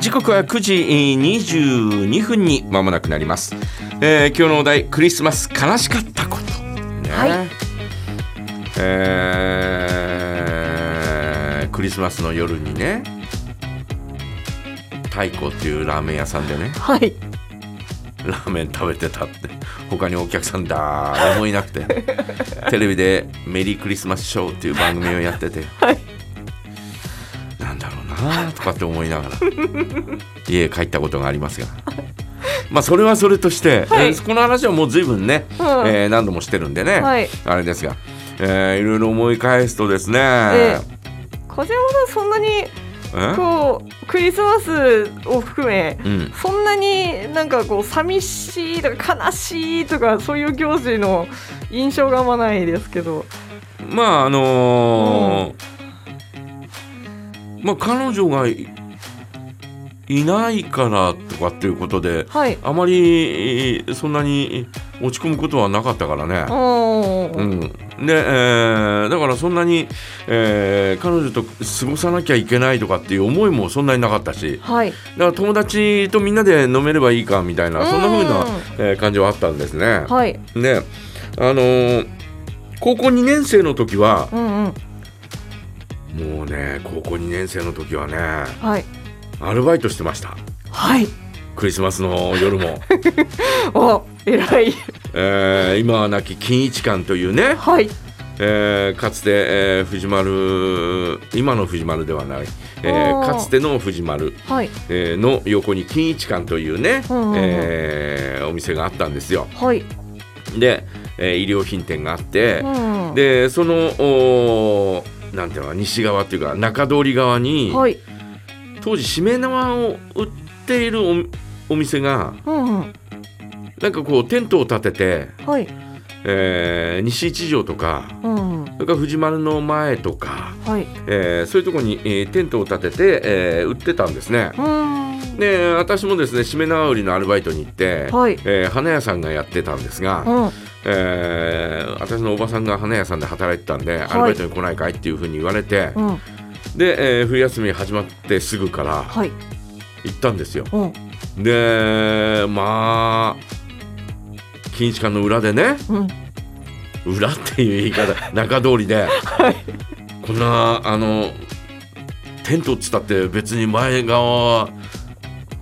時刻は9時22分に間もなくなります、えー今日のお題クリスマス悲しかったこと。ね、はい。えークリスマスの夜にね太鼓っていうラーメン屋さんでね。はい。ラーメン食べてたって。他にお客さん誰もいなくて。テレビで「メリークリスマスショー」っていう番組をやってて、はいなんだろうなとかって思いながら。家へ帰ったことがありますが。まあそれはそれとして、はい。えーこの話はもう随分ね、うん。えー何度もしてるんでね、はい。あれですが、えーいろいろ思い返すとですね、え風山さんそんなにえ？こうクリスマスを含めうん、そんなになんかこう寂しいとか悲しいとかそういう行事の印象があんまないですけど。まああのーまあ彼女がいいないからとかっていうことではい。あまりえーそんなに落ち込むことはなかったからね。うん、で、えーだからそんなに、えー彼女と過ごさなきゃいけないとかっていう思いもそんなになかったし。はい。だから友達とみんなで飲めればいいかみたいなそんな風な、えー感じはあったんですね。はい。ねあのー高校2年生の時はうんうんもうね高校2年生の時はねはい。アルバイトしてました。はい。クリスマスの夜も、お偉い。えー今は亡き金一館というね、はい。えーかつて、えー藤丸今の藤丸ではない、えーかつての藤丸、はい。えーの横に金一館というね、うんうんうん。えーお店があったんですよ。はい。で、えー衣料品店があって、うん。でそのおーなんていう西側っていうか中通り側に、はい。当時しめ縄を売っているおお店がうんうん。なんかこうテントを立てて、はい。えー西一条とかうんそれから藤丸の前とか、はい。えーそういうところに、えーテントを立てて、えー売ってたんですね。うん。で私もですねしめ縄売りのアルバイトに行って、はい。えー花屋さんがやってたんですが、うん。えー私のおばさんが花屋さんで働いてたんで、アルバイトに来ないかいっていうふうに言われて、うん。で、えー冬休み始まってすぐからはい。行ったんですよ。うん。でまあ金一館の裏でねうん。裏っていう言い方 中通りではい。こんなあのテントっつったって別に前側は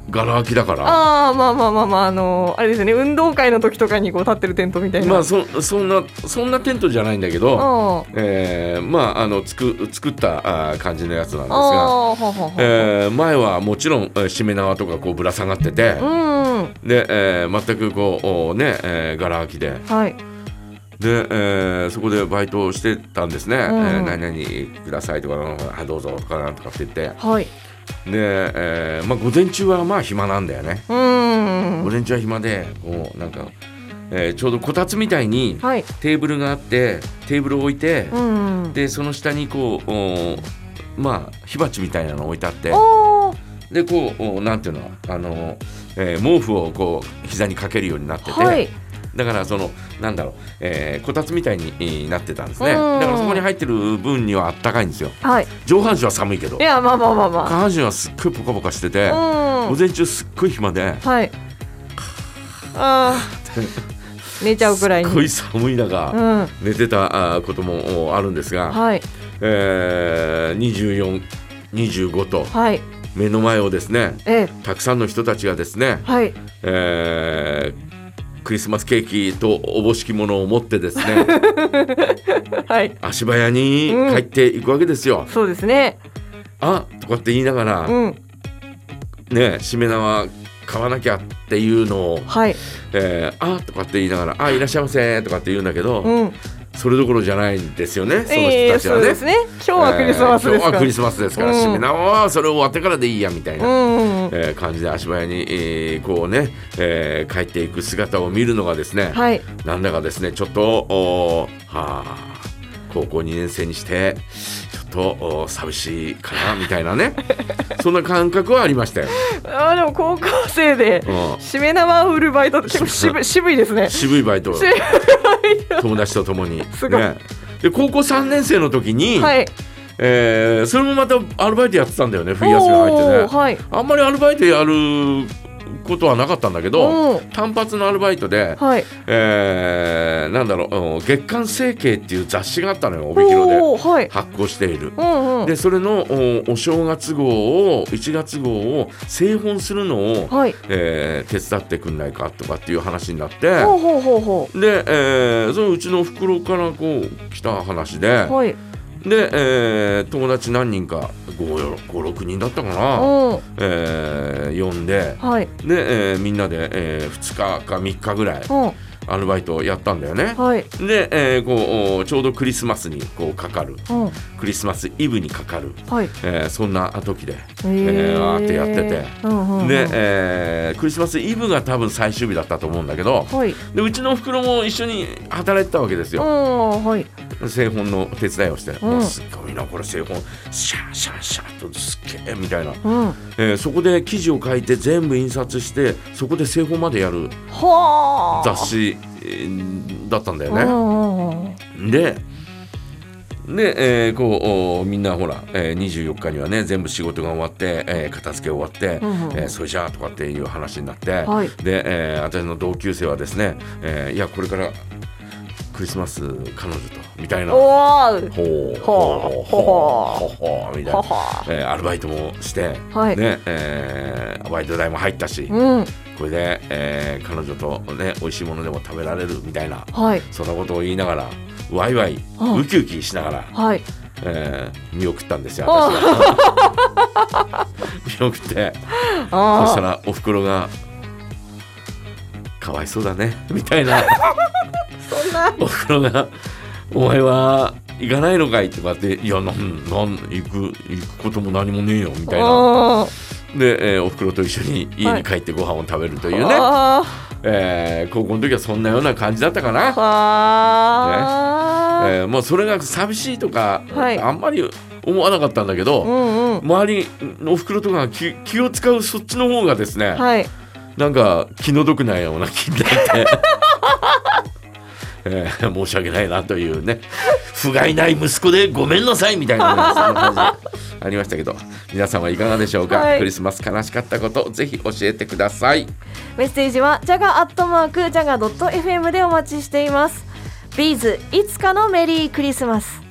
ガラ空きだから。ああまあまあまあまああのあれですよね。運動会の時とかにこう立ってるテントみたいな。まあそそんなそんなテントじゃないんだけど、あえーまああのつく作ったあー感じのやつなんですが、えー前はもちろんえーしめ縄とかこうぶら下がってて、うんで、えー全くこうおね、えー、ガラ空きで。はい。で、えーそこでバイトをしてたんですね「ん。えー何々ください」とか「あどうぞ」とかなんとかって言って。はいで、えーまあ、午前中はまあ暇なんだよね。うん。午前中は暇でこうなんか、えーちょうどこたつみたいにはい。テーブルがあってテーブルを置いて、うん。でその下にこうおまあ火鉢みたいなの置いてあってでこうおなんていうのあの、えー毛布をこう膝にかけるようになってて、はいだからそのなんだろう、えーこたつみたいにえーなってたんですね。うん。だからそこに入ってる分にはあったかいんですよ。はい。上半身は寒いけど。いやまあまあまあま下半身はすっごいポカポカしてて午前中すっごい暇で。はい。あー。寝ちゃうくらいに。すっごい寒い中、うん。寝てたこともおあるんですが、はい。えー、2425とはい。目の前をですねええ。たくさんの人たちがですね、はい。えークリスマスケーキとおぼしきものを持ってですね はい。足早に帰っていくわけですよ。そうですね。あとかって言いながら、うん。ねしめ縄買わなきゃっていうのを、はい。えーあとかって言いながら「あいらっしゃいませ」とかって言うんだけど、うんそれどころじゃないんですよねそのええ人たちはね。そうですね。今日はクリスマスですから。えー今日はクリスマスですから、うん。しめ縄はそれ終わってからでいいやみたいな。うん。えー感じで足早に、えーこうね、えー帰っていく姿を見るのがですね、はい。なんだかですねちょっとおーはあ高校2年生にしてちょっとお寂しいかなみたいなね そんな感覚はありましたよ。あーでも高校生でうん。しめ縄を売るバイトって渋い渋いですね。渋いバイト 友達と共に。すごい。ね、で高校3年生の時に、はい。えーそれもまたアルバイトやってたんだよね冬休み入ってね。はい。あんまりアルバイトやることはなかったんだけどうん。単発のアルバイトで、はい。えーなんだろううん月刊生計っていう雑誌があったのよ帯広で。発行している。うんうん。でそれのおお正月号を1月号を製本するのを、はい。えー手伝ってくんないかとかっていう話になって。ほうほうほうほで、えーそのうちの袋からこう来た話で、うはい。で、えー友達何人か56人だったかな、うん。えー呼んではい。で、えーみんなで、え2日か3日ぐらいうんアルバイトをやったんだよね。はい。で、えーこうおちょうどクリスマスにこうかかる。うん。クリスマスイブにかかる、はい。えーそんな時でえーってやってて。うんうんうん。で、えークリスマスイブが多分最終日だったと思うんだけどはい。でうちのおふくろも一緒に働いてたわけですうよんはい。製本の手伝いをして、うん。すっごいなこれ製本。シャーシャーシャーとすっげえみたいな、うん。えーそこで記事を書いて全部印刷してそこで製本までやるはあ雑誌えーだったんだよね。でで、えーこうおみんなほら、えー、24日にはね全部仕事が終わって、えー片付け終わって、うんうん。えーそれじゃあとかっていう話になって、はい。で、えー私の同級生はですね、えーいやこれからクリスマス彼女とみたいな。ほうほうほうほうみたいな。えーアルバイトもして、はい。ねえーバイト代も入ったし、うんこれで、えー彼女とね美味しいものでも食べられるみたいなはい。そんなことを言いながらワイワイうんウキウキしながら、はい。えー見送ったんですよ私は。見送ってそしたあらおふくろが「かわいそうだね」みたいな。あ そんな。おふくろが「お前は行かないのかい?」とかって「いやなんなん行く行くことも何もねえよ」みたいな。あで、えーおふくろと一緒に家に帰ってご飯を食べるというね、あえー高校の時はそんなような感じだったかな。あえーもうそれが寂しいとか、はい。あんまり思わなかったんだけど、うんうん。周りのおふくろとかが気気を使うそっちの方がですね、はい。なんか気の毒なような気になって、えー申し訳ないなというね。不甲斐ない息子でごめんなさいみたいな、ね、そんな感じありましたけど皆さんはいかがでしょうか、はい。クリスマス悲しかったことぜひ教えてください。メッセージはジャガアットマークジャガドット FM でお待ちしています。ビーズいつかのメリークリスマス